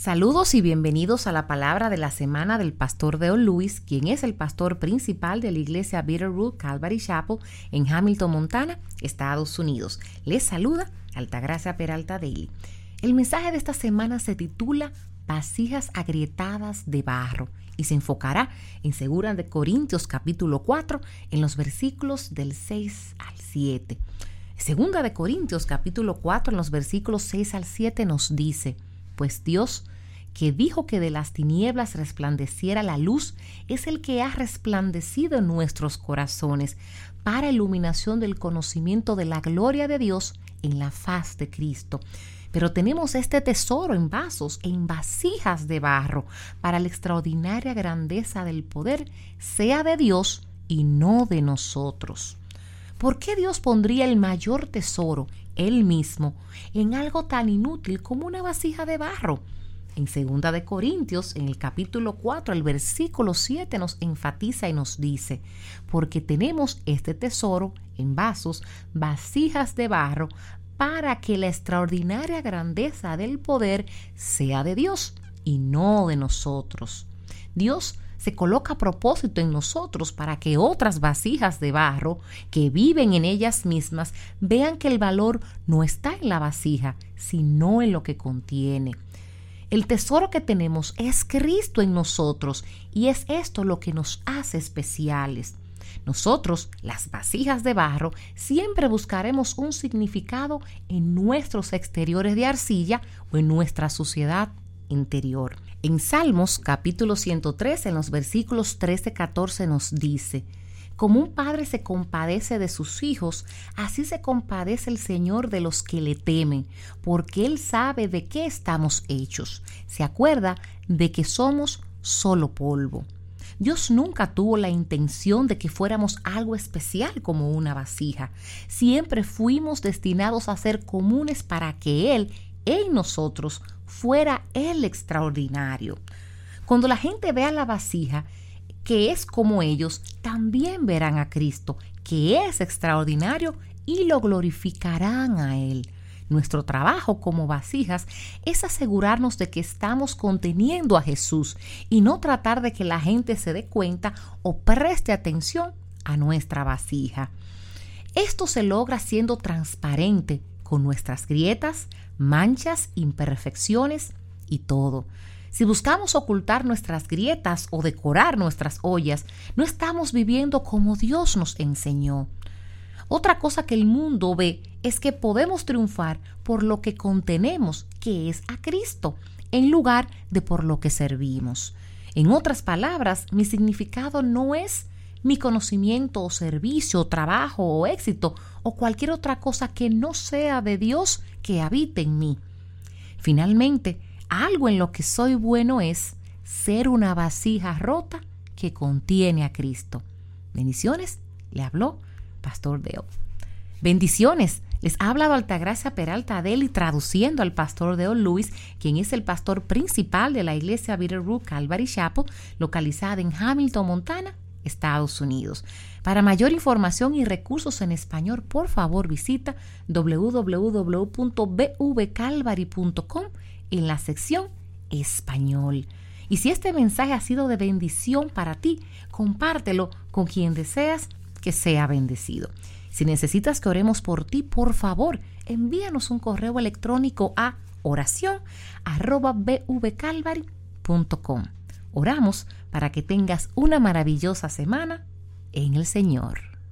Saludos y bienvenidos a la palabra de la semana del pastor Deo Luis, quien es el pastor principal de la iglesia Bitterroot Calvary Chapel en Hamilton, Montana, Estados Unidos. Les saluda Altagracia Peralta Daily. El mensaje de esta semana se titula Vasijas agrietadas de barro y se enfocará en Segura de Corintios capítulo 4 en los versículos del 6 al 7. Segunda de Corintios capítulo 4 en los versículos 6 al 7 nos dice, pues Dios, que dijo que de las tinieblas resplandeciera la luz, es el que ha resplandecido en nuestros corazones para iluminación del conocimiento de la gloria de Dios en la faz de Cristo. Pero tenemos este tesoro en vasos, en vasijas de barro, para la extraordinaria grandeza del poder, sea de Dios y no de nosotros. ¿Por qué Dios pondría el mayor tesoro, Él mismo, en algo tan inútil como una vasija de barro? En 2 de Corintios, en el capítulo 4, el versículo 7 nos enfatiza y nos dice, porque tenemos este tesoro en vasos, vasijas de barro, para que la extraordinaria grandeza del poder sea de Dios y no de nosotros. Dios se coloca a propósito en nosotros para que otras vasijas de barro que viven en ellas mismas vean que el valor no está en la vasija, sino en lo que contiene. El tesoro que tenemos es Cristo en nosotros y es esto lo que nos hace especiales. Nosotros, las vasijas de barro, siempre buscaremos un significado en nuestros exteriores de arcilla o en nuestra suciedad interior. En Salmos capítulo 103, en los versículos 13-14 nos dice, como un padre se compadece de sus hijos, así se compadece el Señor de los que le temen, porque Él sabe de qué estamos hechos. Se acuerda de que somos solo polvo. Dios nunca tuvo la intención de que fuéramos algo especial como una vasija. Siempre fuimos destinados a ser comunes para que Él en nosotros fuera el extraordinario. Cuando la gente vea la vasija, que es como ellos, también verán a Cristo, que es extraordinario, y lo glorificarán a Él. Nuestro trabajo como vasijas es asegurarnos de que estamos conteniendo a Jesús y no tratar de que la gente se dé cuenta o preste atención a nuestra vasija. Esto se logra siendo transparente con nuestras grietas, manchas, imperfecciones y todo. Si buscamos ocultar nuestras grietas o decorar nuestras ollas, no estamos viviendo como Dios nos enseñó. Otra cosa que el mundo ve es que podemos triunfar por lo que contenemos, que es a Cristo, en lugar de por lo que servimos. En otras palabras, mi significado no es mi conocimiento o servicio, o trabajo o éxito o cualquier otra cosa que no sea de Dios que habite en mí. Finalmente, algo en lo que soy bueno es ser una vasija rota que contiene a Cristo. Bendiciones, le habló Pastor Deo. Bendiciones. Les ha hablado Altagracia Peralta y traduciendo al pastor Deo Luis, quien es el pastor principal de la iglesia Bitterroot Calvary Chapel, localizada en Hamilton, Montana, Estados Unidos. Para mayor información y recursos en español, por favor visita www.bvcalvary.com en la sección Español. Y si este mensaje ha sido de bendición para ti, compártelo con quien deseas que sea bendecido. Si necesitas que oremos por ti, por favor, envíanos un correo electrónico a oración Oramos para que tengas una maravillosa semana en el Señor.